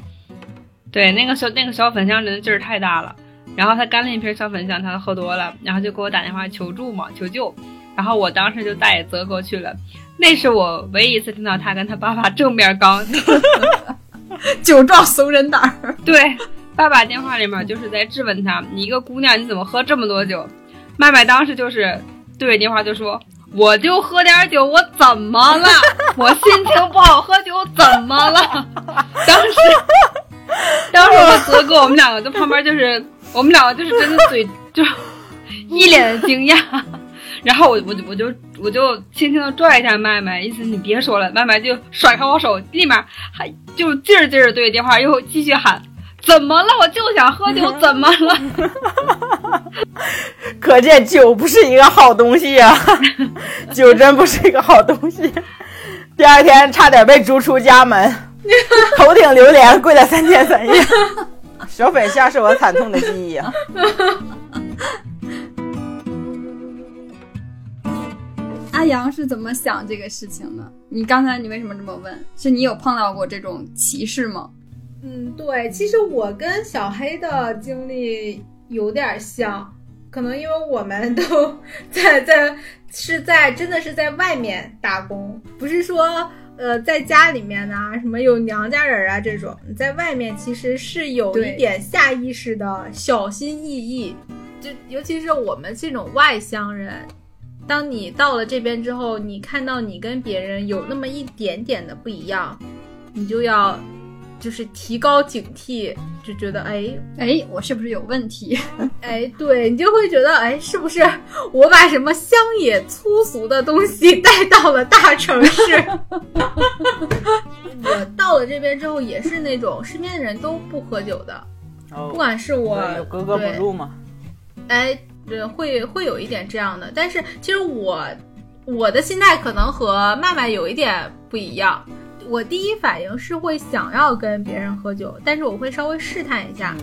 Speaker 2: 对，那个小那个小粉香真的劲儿太大了，然后他干了一瓶小粉香，他喝多了，然后就给我打电话求助嘛，求救，然后我当时就带泽过去了，那是我唯一一次听到他跟他爸爸正面刚，
Speaker 1: 酒壮怂人胆儿，
Speaker 2: 对。爸爸电话里面就是在质问他，你一个姑娘你怎么喝这么多酒？麦麦当时就是对着电话就说，我就喝点酒，我怎么了？我心情不好喝酒怎么了？当时，当我们两个在旁边就是，我们两个就是真的嘴 就 一脸的惊讶。然后我我就我就我就轻轻的拽一下麦麦，意思你别说了。麦麦就甩开我手，立马还就劲儿劲儿对着电话又继续喊：“怎么了？我就想喝酒，怎么了
Speaker 3: 可见酒不是一个好东西呀、酒真不是一个好东西。第二天差点被逐出家门，头顶榴莲跪了三天三夜。小粉象是我惨痛的记忆啊！
Speaker 4: 阿阳是怎么想这个事情的？你刚才你为什么这么问？是你有碰到过这种歧视吗？
Speaker 1: 嗯，对，其实我跟小黑的经历有点像，可能因为我们都在在是在真的是在外面打工，不是说呃在家里面呐、什么有娘家人啊这种，在外面其实是有一点下意识的小心翼翼，就尤其是我们这种外乡人。当你到了这边之后，你看到你跟别人有那么一点点的不一样，你就要就是提高警惕，就觉得哎
Speaker 4: 哎，我是不是有问题？
Speaker 1: 哎，对你就会觉得哎，是不是我把什么乡野粗俗的东西 带到了大城市？我到了这边之后，也是那种身边的人都不喝酒的，
Speaker 3: 哦
Speaker 1: 不管是我
Speaker 3: 有格格不入嘛。
Speaker 1: 哎，对，会会有一点这样的，但是其实我我的心态可能和麦麦有一点不一样。我第一反应是会想要跟别人喝酒，但是我会稍微试探一下。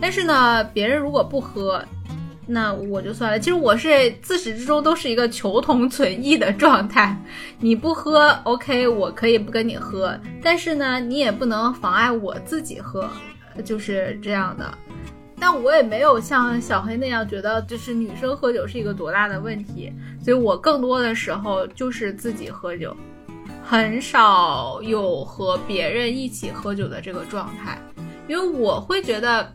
Speaker 1: 但是呢，别人如果不喝，那我就算了。其实我是自始至终都是一个求同存异的状态。你不喝，OK，我可以不跟你喝，但是呢，你也不能妨碍我自己喝，就是这样的。但我也没有像小黑那样觉得，就是女生喝酒是一个多大的问题，所以我更多的时候就是自己喝酒，很少有和别人一起喝酒的这个状态，因为我会觉得，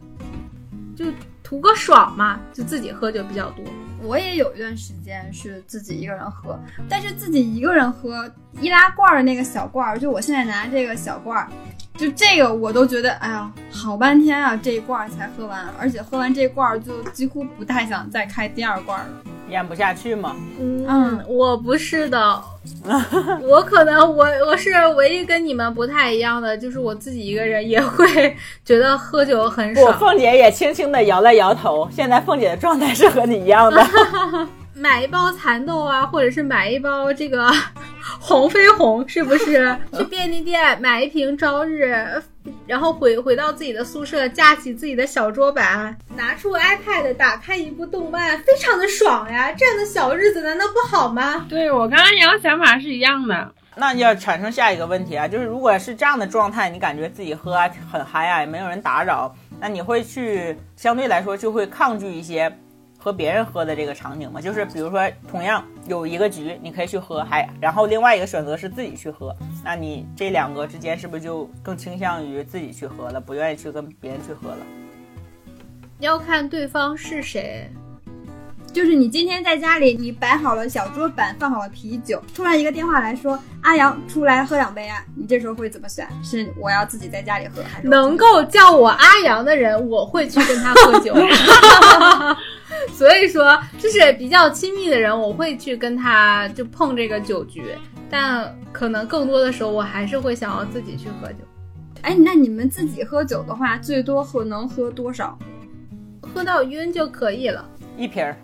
Speaker 1: 就图个爽嘛，就自己喝酒比较多。
Speaker 4: 我也有一段时间是自己一个人喝，但是自己一个人喝易拉罐的那个小罐儿，就我现在拿这个小罐儿，就这个我都觉得，哎呀，好半天啊，这一罐儿才喝完，而且喝完这罐儿就几乎不太想再开第二罐儿了。
Speaker 3: 咽不下去吗。
Speaker 1: 嗯
Speaker 4: 嗯
Speaker 1: 我不是的，我可能我我是唯一跟你们不太一样的，就是我自己一个人也会觉得喝酒很
Speaker 3: 不，
Speaker 1: 爽。
Speaker 3: 凤姐也轻轻的摇了摇头。现在凤姐的状态是和你一样的。
Speaker 1: 买一包蚕豆啊，或者是买一包这个 红飞鸿，是不是？去便利店买一瓶朝日，然后回回到自己的宿舍，架起自己的小桌板，拿出 iPad，打开一部动漫，非常的爽呀！这样的小日子难道不好吗？？”
Speaker 2: 对我跟阿阳想法是一样的。
Speaker 3: 那要产生下一个问题啊，就是如果是这样的状态，你感觉自己喝啊很嗨啊，也没有人打扰，那你会去相对来说就会抗拒一些和别人喝的这个场景嘛？就是比如说同样有一个局，你可以去喝，还然后另外一个选择是自己去喝，那你这两个之间是不是就更倾向于自己去喝了，不愿意去跟别人去喝了？
Speaker 1: 要看对方是谁。
Speaker 4: 就是你今天在家里，你摆好了小桌板，放好了啤酒，突然一个电话来说：“阿阳，出来喝两杯啊！”你这时候会怎么选？是我要自己在家里喝，还是
Speaker 1: 能够叫我阿阳的人，我会去跟他喝酒。所以说，就是比较亲密的人，我会去跟他就碰这个酒局。但可能更多的时候，我还是会想要自己去喝酒，
Speaker 4: 哎，那你们自己喝酒的话，最多喝能喝多少？
Speaker 1: 喝到晕就可以了。
Speaker 3: 一瓶儿，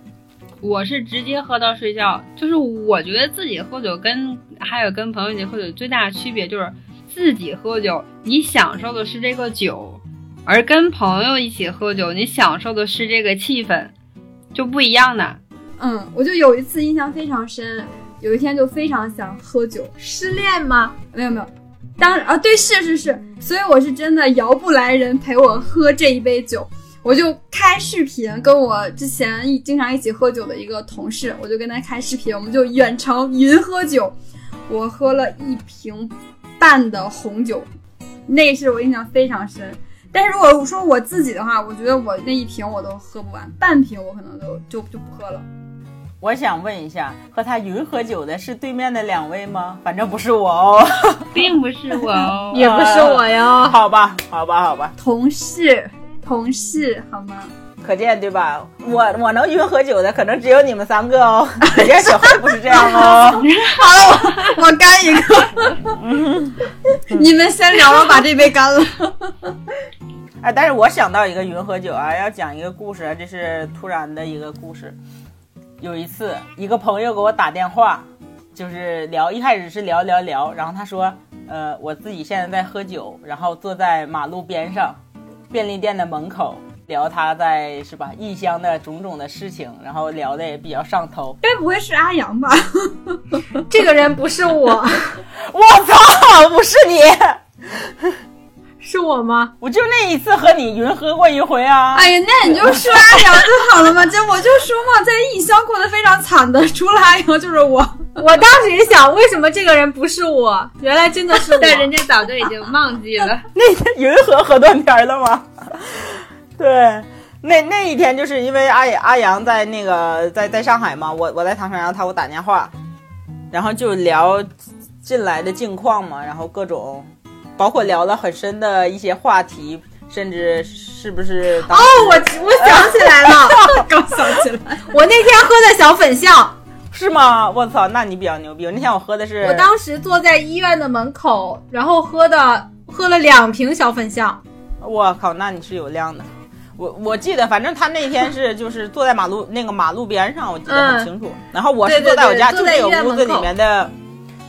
Speaker 2: 我是直接喝到睡觉，就是我觉得自己喝酒跟还有跟朋友一起喝酒最大的区别就是自己喝酒，你享受的是这个酒，而跟朋友一起喝酒，你享受的是这个气氛，就不一样的。
Speaker 4: 嗯，我就有一次印象非常深，有一天就非常想喝酒，
Speaker 1: 失恋吗？
Speaker 4: 没有没有，当啊对是是是，所以我是真的摇不来人陪我喝这一杯酒，我就开视频跟我之前一经常一起喝酒的一个同事，我就跟他开视频，我们就远程云喝酒，我喝了一瓶半的红酒，那是我印象非常深。但是如果说我自己的话，我觉得我那一瓶我都喝不完，半瓶我可能都就就不喝了。
Speaker 3: 我想问一下，和他云喝酒的是对面的两位吗？反正不是我哦。
Speaker 2: 并不是我哦。
Speaker 1: 也不是我哟。
Speaker 3: 好吧，好吧，好吧，
Speaker 4: 同事，同事，好吗？
Speaker 3: 可见对吧？我我能云喝酒的可能只有你们三个哦，人家小黑不是这样哦。
Speaker 4: 好我干一个，你们先聊，我把这杯干了。
Speaker 3: 哎，但是我想到一个云喝酒啊，要讲一个故事啊，这是突然的一个故事。有一次，一个朋友给我打电话，就是聊，一开始是聊聊聊，然后他说，呃，我自己现在在喝酒，然后坐在马路边上，便利店的门口聊他在是吧异乡的种种的事情，然后聊的也比较上头。
Speaker 4: 该不会是阿阳吧？
Speaker 1: 这个人不是我，
Speaker 3: 我操，不是你，
Speaker 1: 是我吗？
Speaker 3: 我就那一次和你云喝过一回啊。
Speaker 4: 哎呀，那你就说阿阳就好了嘛。这我就说嘛，在异乡过得非常惨的，除了阿阳就是我。
Speaker 1: 我当时也想，为什么这个人不是我？原来真的是我。
Speaker 2: 但人家早就已经忘记了。
Speaker 3: 那天云喝喝断片了吗？对，那那一天就是因为阿阿阳在那个在在上海嘛，我我在唐山，然后他给我打电话，然后就聊近来的近况嘛，然后各种，包括聊了很深的一些话题，甚至是不是
Speaker 1: 哦，我我想起来了，
Speaker 4: 刚想起来，
Speaker 1: 我那天喝的小粉象
Speaker 3: 是吗？我操，那你比较牛逼。那天我喝的是，
Speaker 1: 我当时坐在医院的门口，然后喝的喝了两瓶小粉象。
Speaker 3: 我靠，那你是有量的。我我记得，反正他那天是就是坐在马路那个马路边上，我记得很清楚。然后我是坐在我家就这个屋子里面的，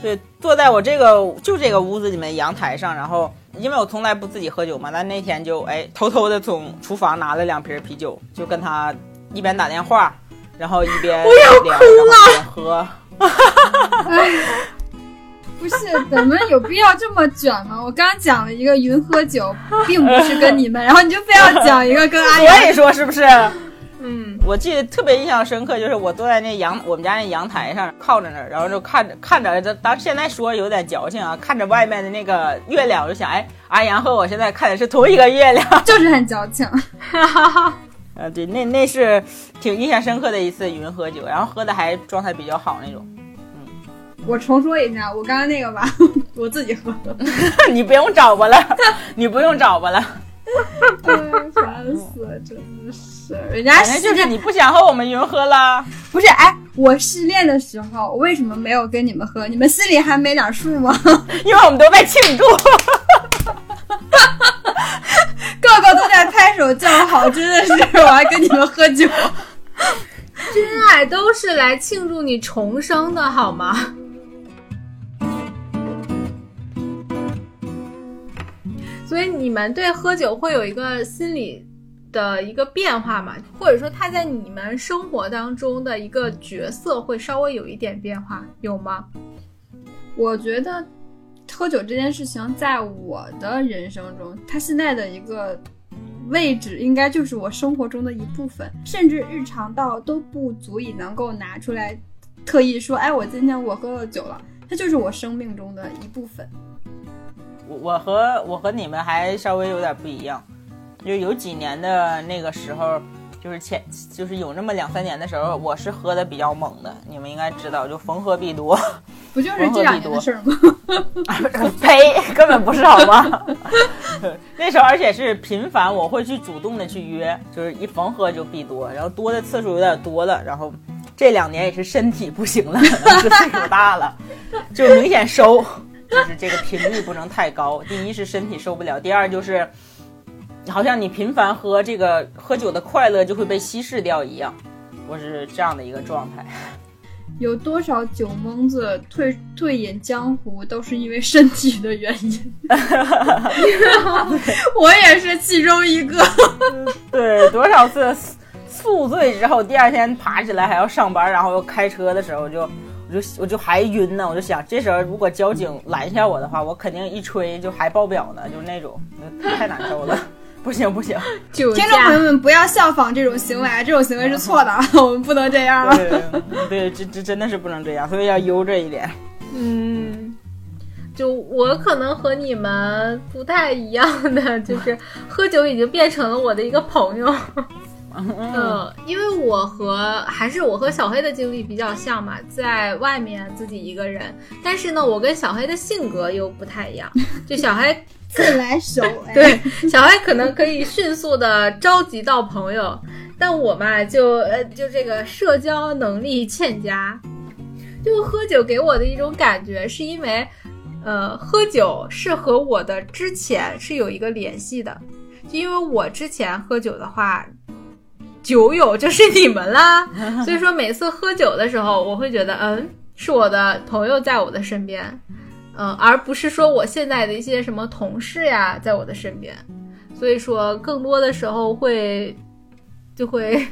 Speaker 3: 对，坐在我这个就这个屋子里面阳台上。然后因为我从来不自己喝酒嘛，但那天就哎偷偷的从厨房拿了两瓶啤酒，就跟他一边打电话，然后一边
Speaker 1: 我要
Speaker 3: 聊，
Speaker 1: 哭
Speaker 3: 然后喝。
Speaker 4: 不是，咱们有必要这么卷吗？我刚讲了一个云喝酒，并不是跟你们，然后你就非要讲一个跟阿阳。
Speaker 3: 所以说是不是？
Speaker 1: 嗯，
Speaker 3: 我记得特别印象深刻，就是我坐在那阳我们家那阳台上靠着那儿，然后就看着看着，这当现在说有点矫情啊，看着外面的那个月亮，我就想，哎，阿阳和我现在看的是同一个月亮，
Speaker 4: 就是很矫情。
Speaker 1: 哈哈哈。
Speaker 3: 呃，对，那那是挺印象深刻的一次云喝酒，然后喝的还状态比较好那种。
Speaker 4: 嗯 我重说一下，我刚刚那个吧，我自己喝的。
Speaker 3: 你不用找我了，你不用找我了。
Speaker 4: 烦死了，真的是。人家
Speaker 3: 就是你不想和我们云喝了。
Speaker 4: 不是，哎，我失恋的时候，我为什么没有跟你们喝？你们心里还没点数吗？
Speaker 3: 因为我们都在庆祝，
Speaker 4: 个个都在拍手叫好，真的是，我还跟你们喝酒。
Speaker 1: 真爱都是来庆祝你重生的，好吗？所以你们对喝酒会有一个心理的一个变化吗？或者说他在你们生活当中的一个角色会稍微有一点变化，有吗？
Speaker 4: 我觉得喝酒这件事情在我的人生中，它现在的一个位置应该就是我生活中的一部分，甚至日常到都不足以能够拿出来特意说，哎，我今天我喝了酒了，它就是我生命中的一部分。
Speaker 3: 我我和我和你们还稍微有点不一样，就有几年的那个时候，就是前就是有那么两三年的时候，我是喝的比较猛的，你们应该知道，就逢喝必多。
Speaker 4: 不就是这两年的事儿吗？
Speaker 3: 呸，根本不是好吗？那时候而且是频繁，我会去主动的去约，就是一逢喝就必多，然后多的次数有点多了，然后这两年也是身体不行了，岁数大了，就明显收。就是这个频率不能太高。第一是身体受不了，第二就是好像你频繁喝这个喝酒的快乐就会被稀释掉一样。我是这样的一个状态。
Speaker 4: 有多少酒蒙子退退隐江湖都是因为身体的原因，我也是其中一个。
Speaker 3: 对，多少次宿醉之后，第二天爬起来还要上班，然后又开车的时候就。我就我就还晕呢，我就想这时候如果交警拦下我的话，我肯定一吹就还爆表呢，就那种太难受了，不行不行。
Speaker 1: 听
Speaker 4: 众朋友们不要效仿这种行为，这种行为是错的，我们不能这样。
Speaker 3: 对，这这真的是不能这样，所以要悠着一点。
Speaker 1: 嗯，就我可能和你们不太一样的，就是 喝酒已经变成了我的一个朋友。嗯，因为我和还是我和小黑的经历比较像嘛，在外面自己一个人，但是呢，我跟小黑的性格又不太一样。就小黑
Speaker 4: 自来熟，哎，
Speaker 1: 对小黑可能可以迅速的召集到朋友，但我嘛就呃就这个社交能力欠佳。就喝酒给我的一种感觉，是因为呃喝酒是和我的之前是有一个联系的，就因为我之前喝酒的话。酒友就是你们啦，所以说每次喝酒的时候，我会觉得，嗯，是我的朋友在我的身边，嗯，而不是说我现在的一些什么同事呀在我的身边，所以说更多的时候会就会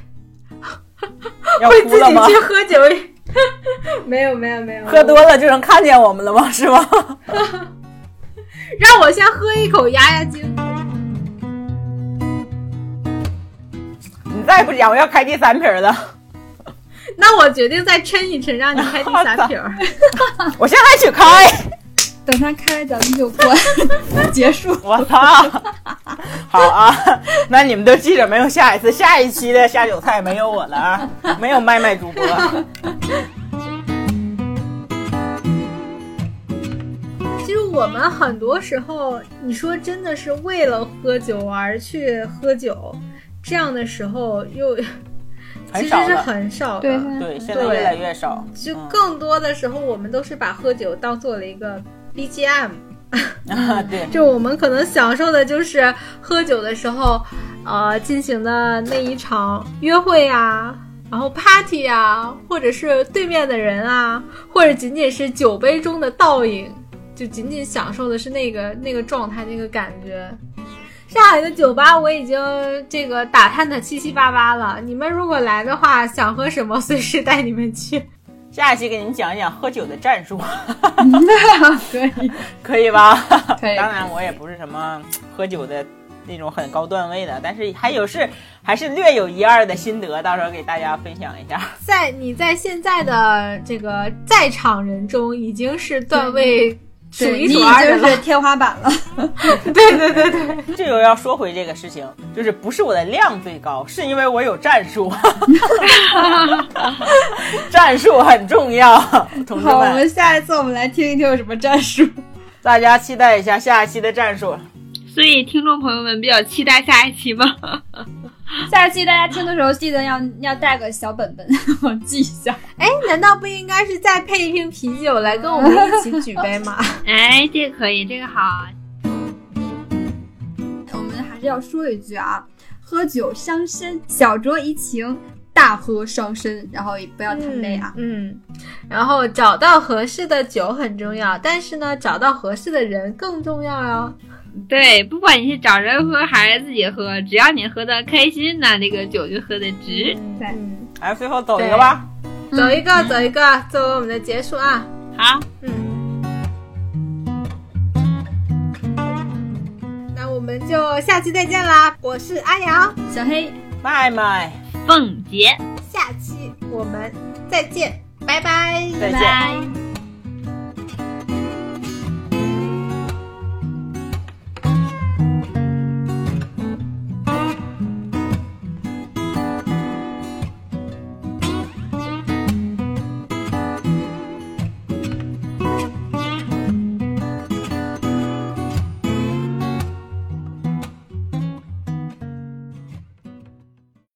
Speaker 3: 要
Speaker 1: 会自己？去喝酒，没有没有没有，
Speaker 3: 喝多了就能看见我们了吗？是吗？
Speaker 1: 让我先喝一口压压惊。
Speaker 3: 再不讲，我要开第三瓶了。
Speaker 1: 那我决定再抻一抻，让你开第三 瓶儿。
Speaker 3: 我现在去开。
Speaker 4: 等他开了咱们就关结束。
Speaker 3: 我操！好啊，那你们都记着没有？下一次下一期的下酒菜没有我了啊，没有麦麦主播。
Speaker 1: 其实我们很多时候，你说真的是为了喝酒而去喝酒，这样的时候又 其实是
Speaker 3: 很少
Speaker 1: 的。
Speaker 4: 对，现在
Speaker 3: 对，现在越来越少。
Speaker 1: 就
Speaker 3: 嗯
Speaker 1: 更多的时候，我们都是把喝酒当做了一个 BGM。
Speaker 3: 啊，对，
Speaker 1: 就我们可能享受的就是喝酒的时候，呃，进行的那一场约会啊，然后 party 啊，或者是对面的人啊，或者仅仅是酒杯中的倒影，就仅仅享受的是那个那个状态，那个感觉。上海的酒吧我已经这个打探的七七八八了，你们如果来的话，想喝什么随时带你们去。
Speaker 3: 下一期给你们讲一讲喝酒的战术，
Speaker 4: 可以，
Speaker 3: 可以吧？
Speaker 4: 可以
Speaker 3: 当然，我也不是什么喝酒的那种很高段位的，但是还有是还是略有一二的心得，到时候给大家分享一下。
Speaker 1: 在你在现在的这个在场人中，已经是段位数，一数二
Speaker 4: 是天花板了。
Speaker 1: 对对对对，
Speaker 3: 这又要说回这个事情，就是不是我的量最高，是因为我有战术，战术很重要，同志
Speaker 4: 好，我
Speaker 3: 们，
Speaker 4: 们下一次我们来听一听有什么战术。
Speaker 3: 大家期待一下下一期的战术。
Speaker 2: 所以听众朋友们比较期待下一期吗？
Speaker 4: 下一期大家听的时候记得要 要带个小本本，我记一下。
Speaker 1: 哎，难道不应该是再配一瓶啤酒来跟我们一起举杯吗？
Speaker 2: 哎，这个可以，这个好。
Speaker 4: 我们还是要说一句啊，喝酒伤身，小酌怡情，大喝伤身，然后也不要贪杯啊。
Speaker 1: 嗯，然后找到合适的酒很重要，但是呢，找到合适的人更重要哟。
Speaker 2: 对，不管你是找人喝还是自己喝，只要你喝的开心，那这个酒就喝的值。
Speaker 4: 对
Speaker 1: 嗯，
Speaker 3: 来，最后走一个吧。
Speaker 1: 走一个，走一个，作为我们的结束啊。
Speaker 2: 好，
Speaker 1: 嗯，那我们就下期再见啦！我是阿瑶，
Speaker 4: 小黑，
Speaker 3: 麦麦，
Speaker 2: 凤姐，
Speaker 1: 下期我们再见，拜拜。
Speaker 3: 再见。
Speaker 2: 拜。